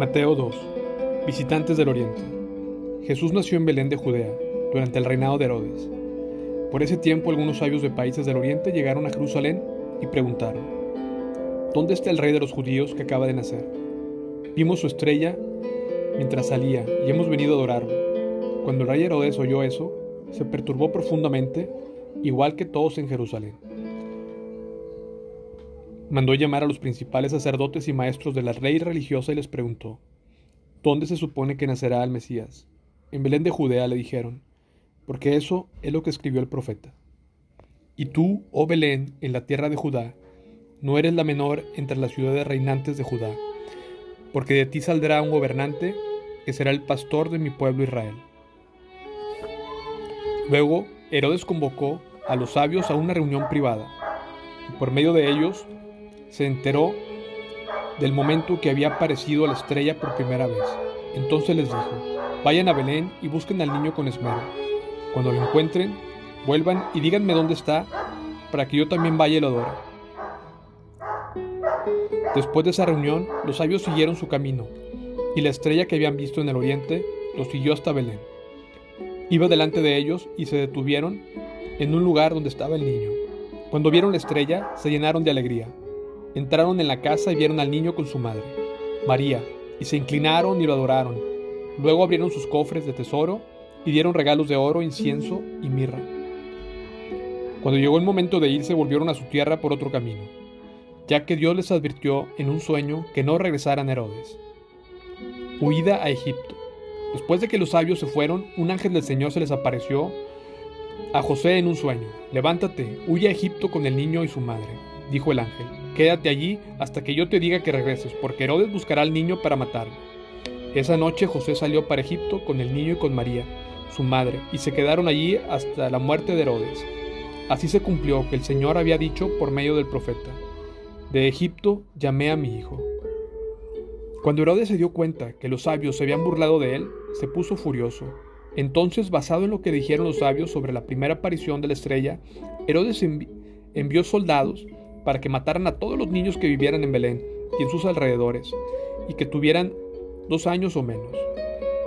Mateo 2. Visitantes del Oriente. Jesús nació en Belén de Judea, durante el reinado de Herodes. Por ese tiempo algunos sabios de países del Oriente llegaron a Jerusalén y preguntaron, ¿Dónde está el rey de los judíos que acaba de nacer? Vimos su estrella mientras salía y hemos venido a adorarlo. Cuando el rey Herodes oyó eso, se perturbó profundamente, igual que todos en Jerusalén mandó llamar a los principales sacerdotes y maestros de la ley religiosa y les preguntó, ¿Dónde se supone que nacerá el Mesías? En Belén de Judea le dijeron, porque eso es lo que escribió el profeta. Y tú, oh Belén, en la tierra de Judá, no eres la menor entre las ciudades reinantes de Judá, porque de ti saldrá un gobernante que será el pastor de mi pueblo Israel. Luego, Herodes convocó a los sabios a una reunión privada, y por medio de ellos se enteró del momento que había aparecido la estrella por primera vez. Entonces les dijo, vayan a Belén y busquen al niño con esmero. Cuando lo encuentren, vuelvan y díganme dónde está, para que yo también vaya y lo adore. Después de esa reunión, los sabios siguieron su camino, y la estrella que habían visto en el oriente los siguió hasta Belén. Iba delante de ellos y se detuvieron en un lugar donde estaba el niño. Cuando vieron la estrella, se llenaron de alegría. Entraron en la casa y vieron al niño con su madre, María, y se inclinaron y lo adoraron. Luego abrieron sus cofres de tesoro y dieron regalos de oro, incienso y mirra. Cuando llegó el momento de irse, volvieron a su tierra por otro camino, ya que Dios les advirtió en un sueño que no regresaran a Herodes. Huida a Egipto. Después de que los sabios se fueron, un ángel del Señor se les apareció a José en un sueño. Levántate, huye a Egipto con el niño y su madre, dijo el ángel Quédate allí hasta que yo te diga que regreses, porque Herodes buscará al niño para matarlo. Esa noche José salió para Egipto con el niño y con María, su madre, y se quedaron allí hasta la muerte de Herodes. Así se cumplió que el Señor había dicho por medio del profeta, De Egipto llamé a mi hijo. Cuando Herodes se dio cuenta que los sabios se habían burlado de él, se puso furioso. Entonces, basado en lo que dijeron los sabios sobre la primera aparición de la estrella, Herodes envió soldados para que mataran a todos los niños que vivieran en Belén y en sus alrededores, y que tuvieran dos años o menos.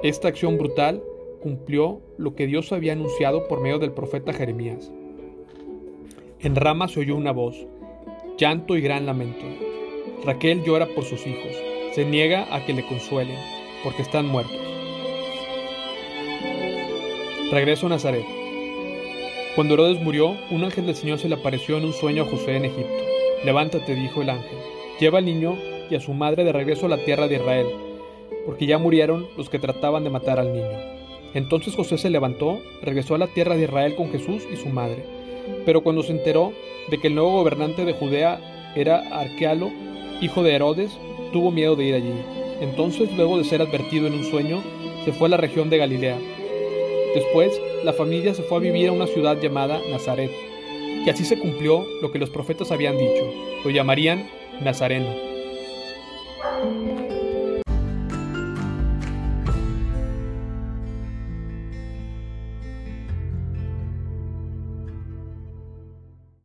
Esta acción brutal cumplió lo que Dios había anunciado por medio del profeta Jeremías. En Rama se oyó una voz, llanto y gran lamento. Raquel llora por sus hijos, se niega a que le consuelen, porque están muertos. Regreso a Nazaret. Cuando Herodes murió, un ángel del Señor se le apareció en un sueño a José en Egipto. Levántate, dijo el ángel, lleva al niño y a su madre de regreso a la tierra de Israel, porque ya murieron los que trataban de matar al niño. Entonces José se levantó, regresó a la tierra de Israel con Jesús y su madre. Pero cuando se enteró de que el nuevo gobernante de Judea era Arquealo, hijo de Herodes, tuvo miedo de ir allí. Entonces, luego de ser advertido en un sueño, se fue a la región de Galilea. Después, la familia se fue a vivir a una ciudad llamada Nazaret, y así se cumplió lo que los profetas habían dicho, lo llamarían Nazareno.